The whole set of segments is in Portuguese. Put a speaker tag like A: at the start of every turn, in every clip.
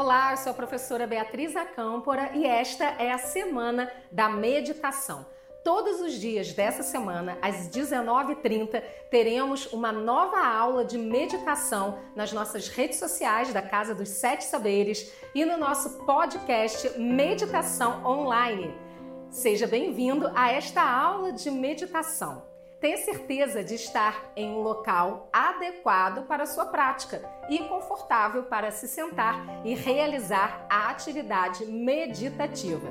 A: Olá, eu sou a professora Beatriz Acâmpora e esta é a semana da meditação. Todos os dias dessa semana, às 19h30, teremos uma nova aula de meditação nas nossas redes sociais da Casa dos Sete Saberes e no nosso podcast Meditação Online. Seja bem-vindo a esta aula de meditação. Tenha certeza de estar em um local adequado para sua prática e confortável para se sentar e realizar a atividade meditativa.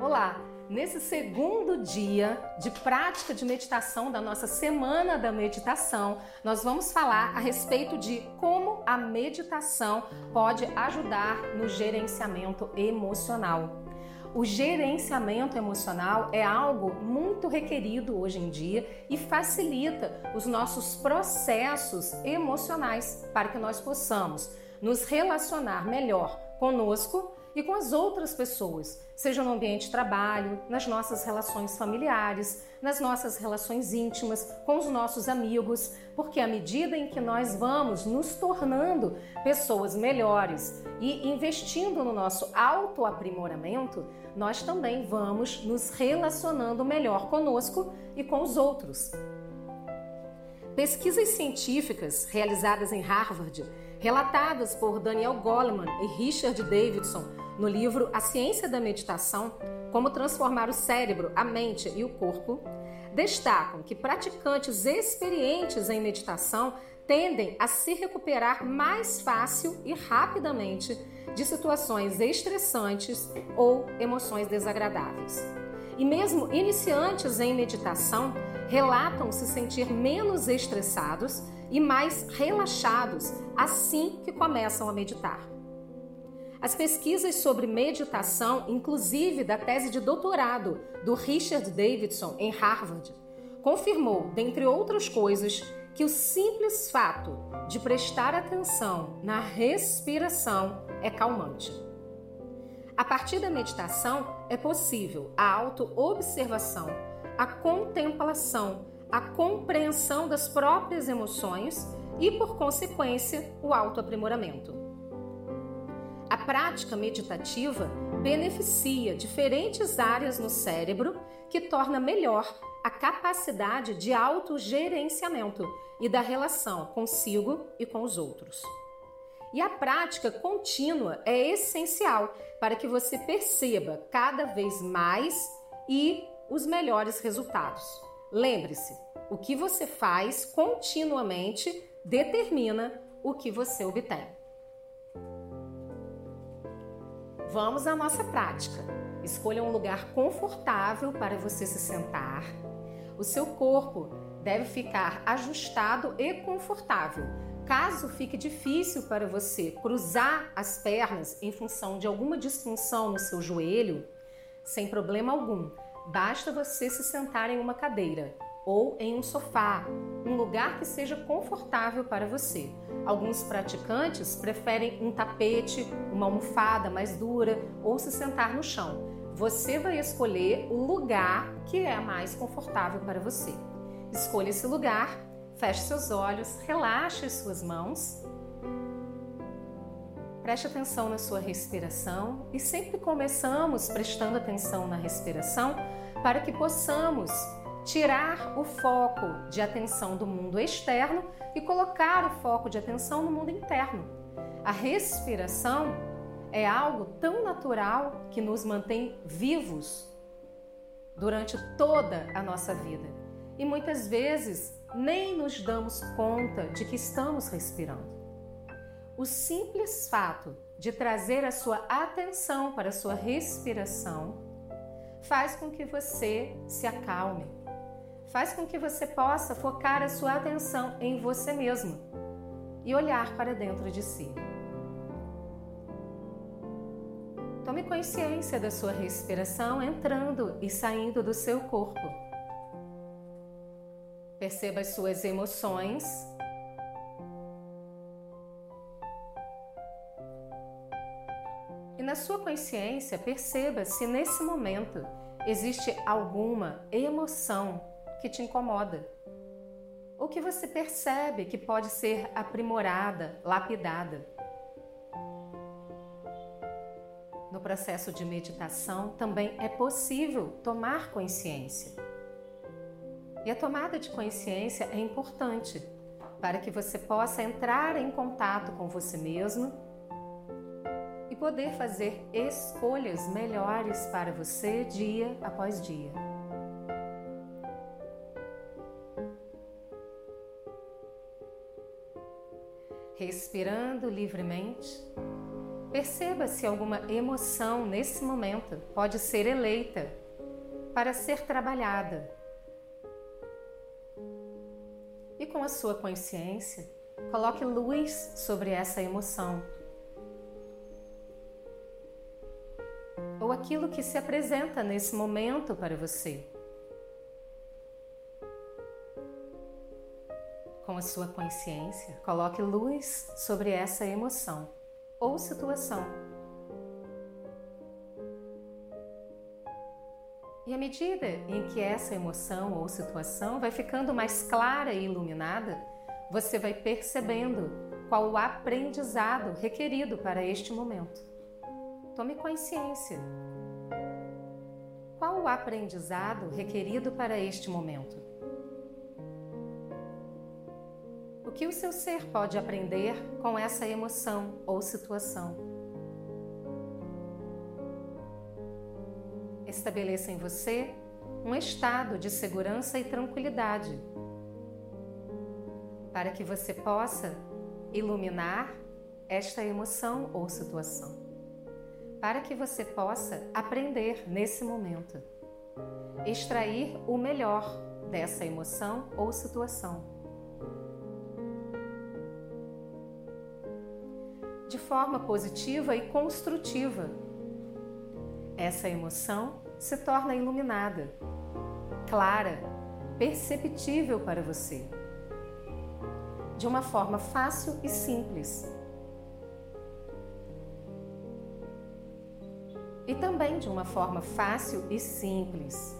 A: Olá! Nesse segundo dia de prática de meditação da nossa Semana da Meditação, nós vamos falar a respeito de como a meditação pode ajudar no gerenciamento emocional. O gerenciamento emocional é algo muito requerido hoje em dia e facilita os nossos processos emocionais para que nós possamos nos relacionar melhor conosco e com as outras pessoas, seja no ambiente de trabalho, nas nossas relações familiares, nas nossas relações íntimas, com os nossos amigos, porque à medida em que nós vamos nos tornando pessoas melhores e investindo no nosso autoaprimoramento, nós também vamos nos relacionando melhor conosco e com os outros. Pesquisas científicas realizadas em Harvard, relatadas por Daniel Goleman e Richard Davidson no livro A Ciência da Meditação: Como Transformar o Cérebro, a Mente e o Corpo, destacam que praticantes experientes em meditação tendem a se recuperar mais fácil e rapidamente de situações estressantes ou emoções desagradáveis. E mesmo iniciantes em meditação relatam se sentir menos estressados e mais relaxados assim que começam a meditar. As pesquisas sobre meditação, inclusive da tese de doutorado do Richard Davidson em Harvard, confirmou, dentre outras coisas, que o simples fato de prestar atenção na respiração é calmante. A partir da meditação é possível a autoobservação, a contemplação, a compreensão das próprias emoções e, por consequência, o autoaprimoramento. A prática meditativa beneficia diferentes áreas no cérebro que torna melhor a capacidade de autogerenciamento e da relação consigo e com os outros. E a prática contínua é essencial para que você perceba cada vez mais e os melhores resultados. Lembre-se, o que você faz continuamente determina o que você obtém. Vamos à nossa prática. Escolha um lugar confortável para você se sentar. O seu corpo deve ficar ajustado e confortável. Caso fique difícil para você cruzar as pernas em função de alguma disfunção no seu joelho, sem problema algum, basta você se sentar em uma cadeira ou em um sofá, um lugar que seja confortável para você. Alguns praticantes preferem um tapete, uma almofada mais dura ou se sentar no chão. Você vai escolher o lugar que é mais confortável para você. Escolha esse lugar, feche seus olhos, relaxe as suas mãos. Preste atenção na sua respiração e sempre começamos prestando atenção na respiração para que possamos tirar o foco de atenção do mundo externo e colocar o foco de atenção no mundo interno. A respiração é algo tão natural que nos mantém vivos durante toda a nossa vida. E muitas vezes nem nos damos conta de que estamos respirando. O simples fato de trazer a sua atenção para a sua respiração faz com que você se acalme, faz com que você possa focar a sua atenção em você mesmo e olhar para dentro de si. Tome consciência da sua respiração entrando e saindo do seu corpo. Perceba as suas emoções. E na sua consciência, perceba se nesse momento existe alguma emoção que te incomoda ou que você percebe que pode ser aprimorada, lapidada. No processo de meditação também é possível tomar consciência. E a tomada de consciência é importante para que você possa entrar em contato com você mesmo e poder fazer escolhas melhores para você dia após dia. Respirando livremente, perceba se alguma emoção nesse momento pode ser eleita para ser trabalhada. E com a sua consciência, coloque luz sobre essa emoção. Ou aquilo que se apresenta nesse momento para você. A sua consciência, coloque luz sobre essa emoção ou situação. E à medida em que essa emoção ou situação vai ficando mais clara e iluminada, você vai percebendo qual o aprendizado requerido para este momento. Tome consciência. Qual o aprendizado requerido para este momento? O que o seu ser pode aprender com essa emoção ou situação. Estabeleça em você um estado de segurança e tranquilidade, para que você possa iluminar esta emoção ou situação, para que você possa aprender nesse momento, extrair o melhor dessa emoção ou situação forma positiva e construtiva. Essa emoção se torna iluminada, clara, perceptível para você, de uma forma fácil e simples. E também de uma forma fácil e simples.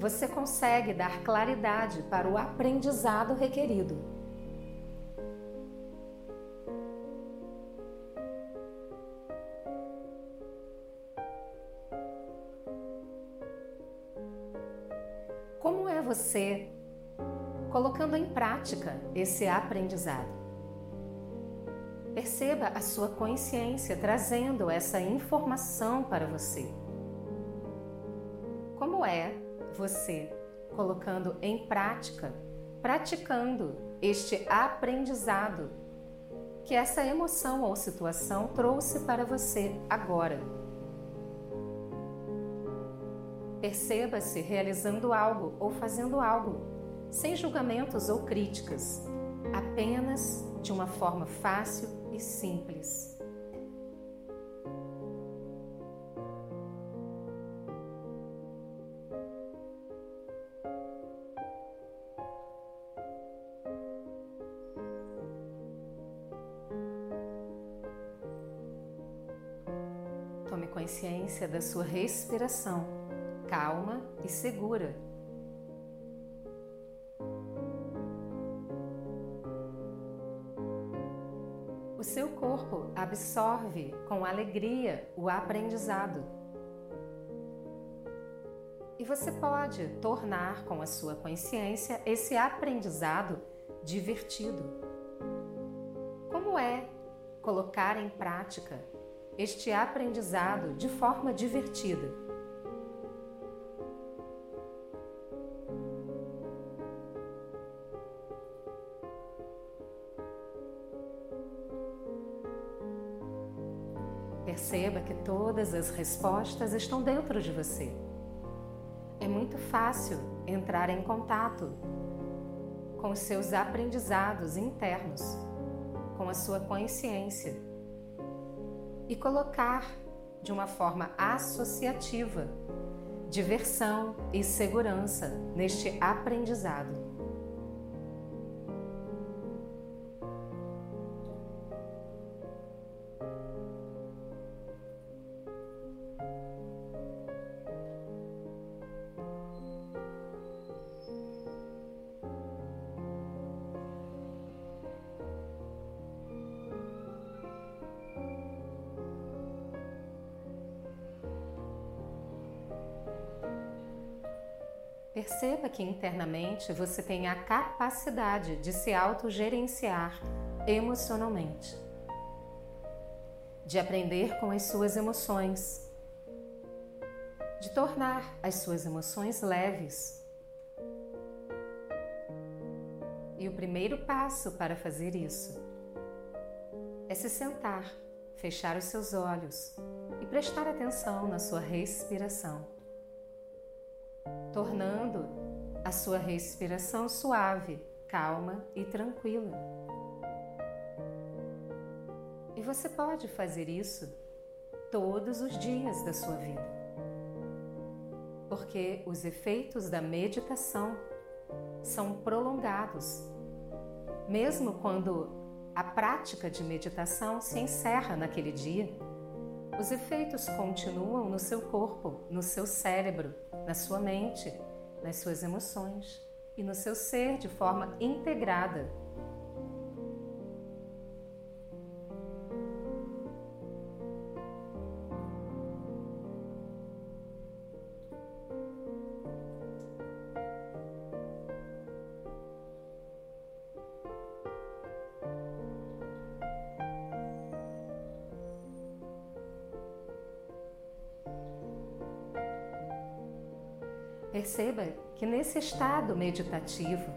A: Você consegue dar claridade para o aprendizado requerido. Você colocando em prática esse aprendizado? Perceba a sua consciência trazendo essa informação para você. Como é você colocando em prática, praticando este aprendizado que essa emoção ou situação trouxe para você agora? Perceba-se realizando algo ou fazendo algo, sem julgamentos ou críticas, apenas de uma forma fácil e simples. Tome consciência da sua respiração calma e segura. O seu corpo absorve com alegria o aprendizado. E você pode tornar com a sua consciência esse aprendizado divertido. Como é colocar em prática este aprendizado de forma divertida? Perceba que todas as respostas estão dentro de você. É muito fácil entrar em contato com os seus aprendizados internos, com a sua consciência e colocar de uma forma associativa diversão e segurança neste aprendizado. Perceba que internamente você tem a capacidade de se autogerenciar emocionalmente, de aprender com as suas emoções, de tornar as suas emoções leves. E o primeiro passo para fazer isso é se sentar, fechar os seus olhos e prestar atenção na sua respiração, tornando a sua respiração suave, calma e tranquila. E você pode fazer isso todos os dias da sua vida, porque os efeitos da meditação são prolongados, mesmo quando a prática de meditação se encerra naquele dia, os efeitos continuam no seu corpo, no seu cérebro, na sua mente, nas suas emoções e no seu ser de forma integrada Perceba que nesse estado meditativo,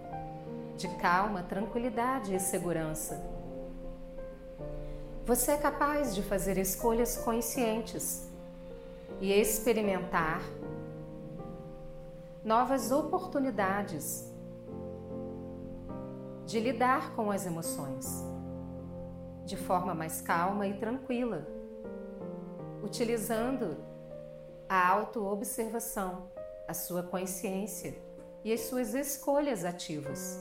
A: de calma, tranquilidade e segurança, você é capaz de fazer escolhas conscientes e experimentar novas oportunidades de lidar com as emoções de forma mais calma e tranquila, utilizando a autoobservação a sua consciência e as suas escolhas ativas.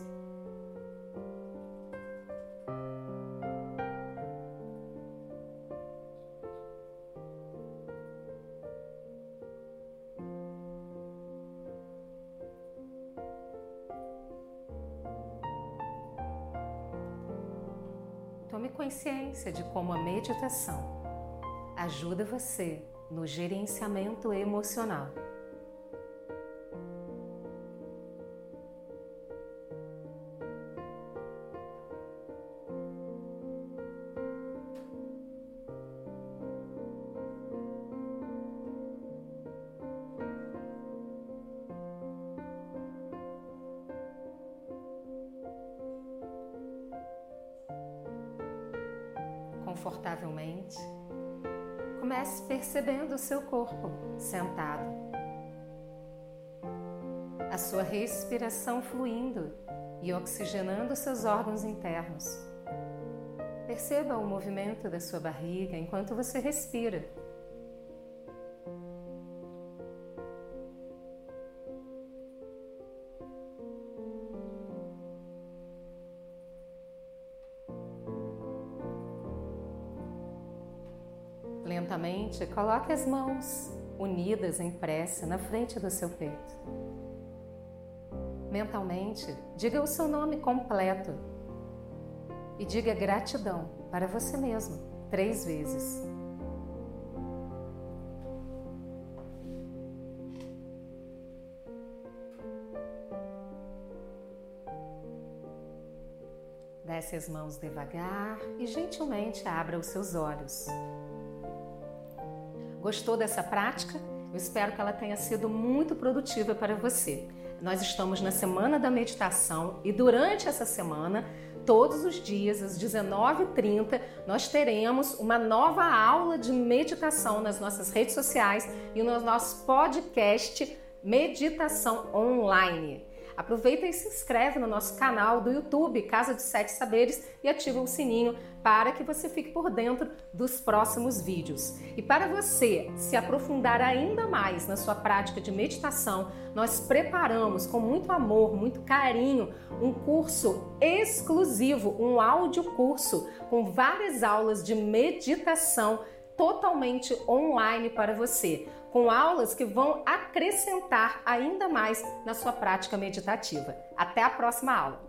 A: Tome consciência de como a meditação ajuda você no gerenciamento emocional. Confortavelmente, comece percebendo o seu corpo sentado, a sua respiração fluindo e oxigenando seus órgãos internos. Perceba o movimento da sua barriga enquanto você respira. Lentamente, coloque as mãos unidas em prece na frente do seu peito. Mentalmente, diga o seu nome completo e diga gratidão para você mesmo três vezes. Desce as mãos devagar e gentilmente abra os seus olhos. Gostou dessa prática? Eu espero que ela tenha sido muito produtiva para você. Nós estamos na semana da meditação e durante essa semana, todos os dias às 19h30, nós teremos uma nova aula de meditação nas nossas redes sociais e no nosso podcast Meditação Online. Aproveita e se inscreve no nosso canal do YouTube, Casa de Sete Saberes, e ativa o sininho para que você fique por dentro dos próximos vídeos. E para você se aprofundar ainda mais na sua prática de meditação, nós preparamos com muito amor, muito carinho, um curso exclusivo, um áudio curso com várias aulas de meditação totalmente online para você com aulas que vão acrescentar ainda mais na sua prática meditativa. Até a próxima aula!